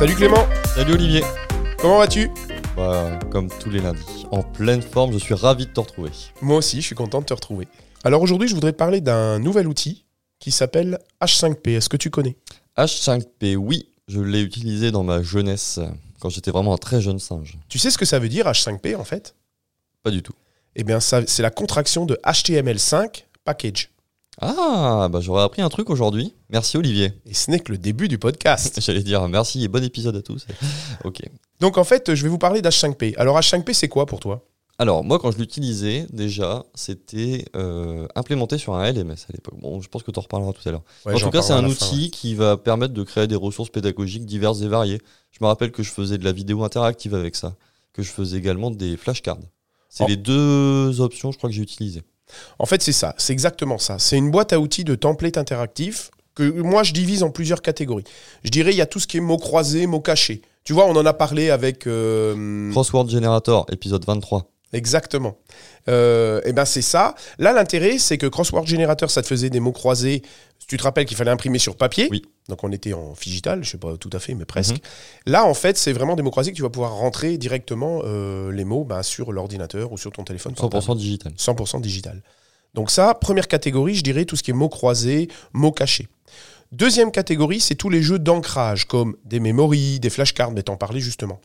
Salut Clément, Salut Olivier. comment vas-tu? Bah, comme tous les lundis, en pleine forme, je suis ravi de te retrouver. Moi aussi, je suis content de te retrouver. Alors aujourd'hui, je voudrais te parler d'un nouvel outil qui s'appelle H5P. Est-ce que tu connais? H5P, oui, je l'ai utilisé dans ma jeunesse, quand j'étais vraiment un très jeune singe. Tu sais ce que ça veut dire H5P en fait? Pas du tout. Eh bien, c'est la contraction de HTML5 Package. Ah, bah j'aurais appris un truc aujourd'hui. Merci Olivier. Et ce n'est que le début du podcast. J'allais dire merci et bon épisode à tous. ok. Donc en fait, je vais vous parler d'H5P. Alors H5P, c'est quoi pour toi? Alors, moi, quand je l'utilisais, déjà, c'était euh, implémenté sur un LMS à l'époque. Bon, je pense que tu en reparleras tout à l'heure. Ouais, en tout cas, c'est un fin, outil ouais. qui va permettre de créer des ressources pédagogiques diverses et variées. Je me rappelle que je faisais de la vidéo interactive avec ça, que je faisais également des flashcards. C'est Oh. les deux options, je crois, que j'ai utilisées. En fait, c'est ça, c'est exactement ça. C'est une boîte à outils de template interactif que moi je divise en plusieurs catégories. Je dirais il y a tout ce qui est mots croisés, mots cachés. Tu vois, on en a parlé avec euh, Crossword Generator, épisode 23. Exactement. Euh, et ben c'est ça. Là, l'intérêt, c'est que Crossword Generator, ça te faisait des mots croisés. Tu te rappelles qu'il fallait imprimer sur papier. Oui. Donc on était en digital, je sais pas tout à fait, mais presque. Mhm. Là, en fait, c'est vraiment des mots croisés que tu vas pouvoir rentrer directement euh, les mots ben, sur l'ordinateur ou sur ton téléphone. portable. 100% digital. 100% digital. Donc ça, première catégorie, je dirais tout ce qui est mots croisés, mots cachés. Deuxième catégorie, c'est tous les jeux d'ancrage, comme des memories, des flashcards, mais t'en parlais justement.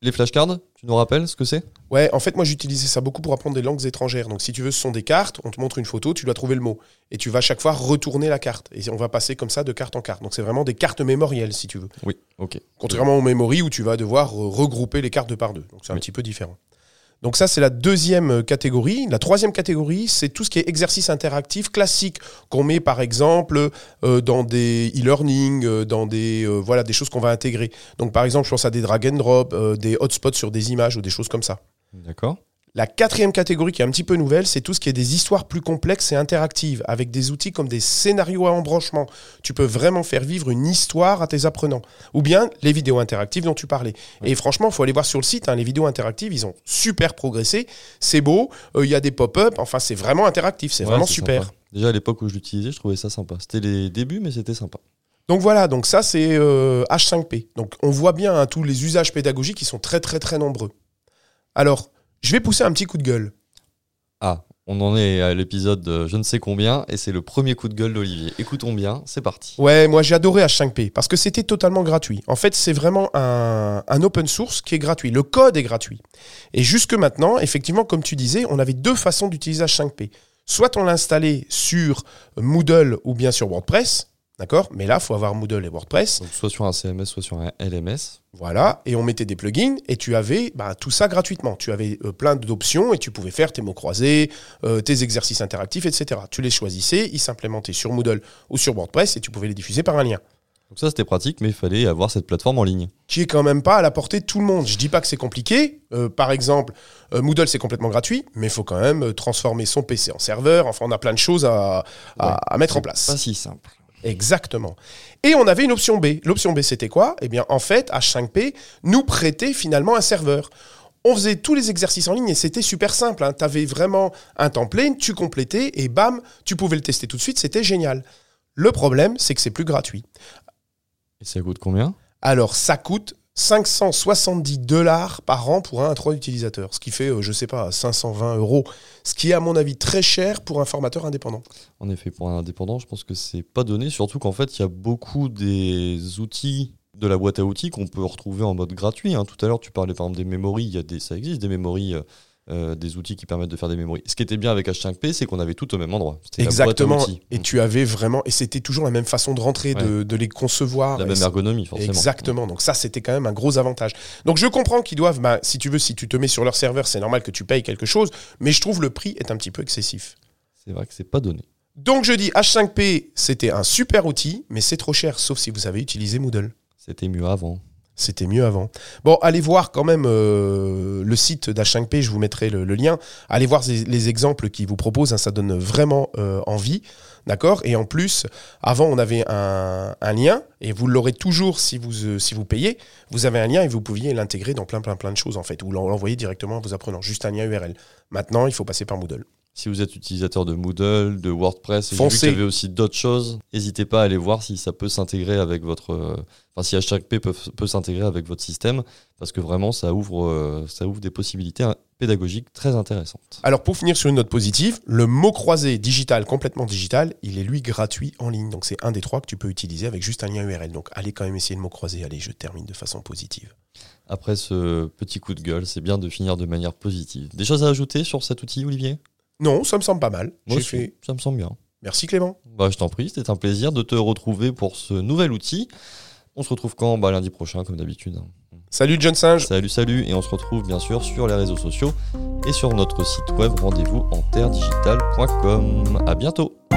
Les flashcards, tu nous rappelles ce que c'est? Ouais, en fait, moi j'utilisais ça beaucoup pour apprendre des langues étrangères. Donc si tu veux, ce sont des cartes, on te montre une photo, tu dois trouver le mot. Et tu vas à chaque fois retourner la carte. Et on va passer comme ça de carte en carte. Donc c'est vraiment des cartes mémorielles, si tu veux. Oui, ok. Contrairement aux memories où tu vas devoir regrouper les cartes deux par deux. Donc c'est un Oui. petit peu différent. Donc ça, c'est la deuxième euh, catégorie. La troisième catégorie, c'est tout ce qui est exercice interactif classique qu'on met par exemple euh, dans des e-learning, euh, dans des voilà des choses qu'on va intégrer. Donc par exemple, je pense à des drag and drop, des hotspots sur des images ou des choses comme ça. D'accord. La quatrième catégorie qui est un petit peu nouvelle, c'est tout ce qui est des histoires plus complexes et interactives, avec des outils comme des scénarios à embranchement. Tu peux vraiment faire vivre une histoire à tes apprenants. Ou bien les vidéos interactives dont tu parlais. Et franchement, il faut aller voir sur le site, hein, les vidéos interactives, ils ont super progressé. C'est beau, euh, il y a des pop-up, enfin c'est vraiment interactif, c'est Ouais, vraiment super. sympa. Déjà à l'époque où je l'utilisais, je trouvais ça sympa. C'était les débuts, mais c'était sympa. Donc voilà, donc ça c'est euh, H5P. Donc on voit bien hein, tous les usages pédagogiques qui sont très très très nombreux. Alors, je vais pousser un petit coup de gueule. Ah, on en est à l'épisode de je ne sais combien, et c'est le premier coup de gueule d'Olivier. Écoutons bien, c'est parti. Ouais, moi j'ai adoré H5P parce que c'était totalement gratuit. En fait, c'est vraiment un, un open source qui est gratuit. Le code est gratuit. Et jusque maintenant, effectivement, comme tu disais, on avait deux façons d'utiliser H5P. Soit on l'installait sur Moodle ou bien sur WordPress, d'accord? Mais là, il faut avoir Moodle et WordPress. Donc soit sur un CMS, soit sur un LMS. Voilà, et on mettait des plugins et tu avais bah, tout ça gratuitement. Tu avais euh, plein d'options et tu pouvais faire tes mots croisés, euh, tes exercices interactifs, etc. Tu les choisissais, ils s'implémentaient sur Moodle ou sur WordPress et tu pouvais les diffuser par un lien. Donc ça c'était pratique, mais il fallait avoir cette plateforme en ligne. qui est quand même pas à la portée de tout le monde. Je dis pas que c'est compliqué. Euh, par exemple, euh, Moodle c'est complètement gratuit, mais il faut quand même transformer son PC en serveur. Enfin, on a plein de choses à, à- Ouais, à mettre en place. Pas si simple. Exactement. Et on avait une option B. L'option B c'était quoi? Eh bien, en fait, H5P nous prêtait finalement un serveur. On faisait tous les exercices en ligne et c'était super simple. Tu avais vraiment un template, tu complétais et bam, tu pouvais le tester tout de suite. C'était génial. Le problème, c'est que c'est plus gratuit. Et ça coûte combien? Alors, ça coûte 570 dollars par an pour un 3 utilisateurs, ce qui fait, euh, je sais pas, 520 euros, ce qui est à mon avis très cher pour un formateur indépendant. En effet, pour un indépendant, je pense que c'est pas donné, surtout qu'en fait, il y a beaucoup des outils de la boîte à outils qu'on peut retrouver en mode gratuit. hein. Tout à l'heure, tu parlais par exemple des mémories, il y a des, ça existe des mémories, euh, des outils qui permettent de faire des mémories. Ce qui était bien avec H5P, c'est qu'on avait tout au même endroit. Exactement. Et tu avais vraiment, et c'était toujours la même façon de rentrer, de, de les concevoir. la même ergonomie, forcément. Exactement. Donc ça, c'était quand même un gros avantage. Donc je comprends qu'ils doivent, bah, si tu veux, si tu te mets sur leur serveur, c'est normal que tu payes quelque chose, mais je trouve le prix est un petit peu excessif. C'est vrai que c'est pas donné. Donc je dis H5P, c'était un super outil, mais c'est trop cher, sauf si vous avez utilisé Moodle. C'était mieux avant. C'était mieux avant. Bon, allez voir quand même euh, le site d'H5P, je vous mettrai le, lien. Allez voir les, les exemples qu'ils vous proposent, hein, ça donne vraiment euh, envie. D'accord? Et en plus, avant, on avait un, lien, et vous l'aurez toujours si vous, euh, si vous payez. Vous avez un lien et vous pouviez l'intégrer dans plein, plein, plein de choses, en fait, ou l'en- l'envoyer directement à vos apprenants. Juste un lien URL. Maintenant, il faut passer par Moodle. Si vous êtes utilisateur de Moodle, de WordPress, vu Foncez. y avait aussi d'autres choses, n'hésitez pas à aller voir si ça peut s'intégrer avec votre. euh, Enfin, si HTTP peut, peut s'intégrer avec votre système, parce que vraiment, ça ouvre, euh, ça ouvre des possibilités hein, pédagogiques très intéressantes. Alors pour finir sur une note positive, le mot croisé digital, complètement digital, il est lui gratuit en ligne. Donc c'est un des trois que tu peux utiliser avec juste un lien URL. Donc allez quand même essayer le mot croisé. Allez, je termine de façon positive. Après ce petit coup de gueule, c'est bien de finir de manière positive. Des choses à ajouter sur cet outil, Olivier? Non, ça me semble pas mal. Moi aussi, fait. ça me semble bien. Merci Clément. Bah, je t'en prie, c'était un plaisir de te retrouver pour ce nouvel outil. On se retrouve quand? Bah, Lundi prochain, comme d'habitude. Salut John Singe. Salut, salut, et on se retrouve bien sûr sur les réseaux sociaux et sur notre site web rendez-vous en terredigital.com. À bientôt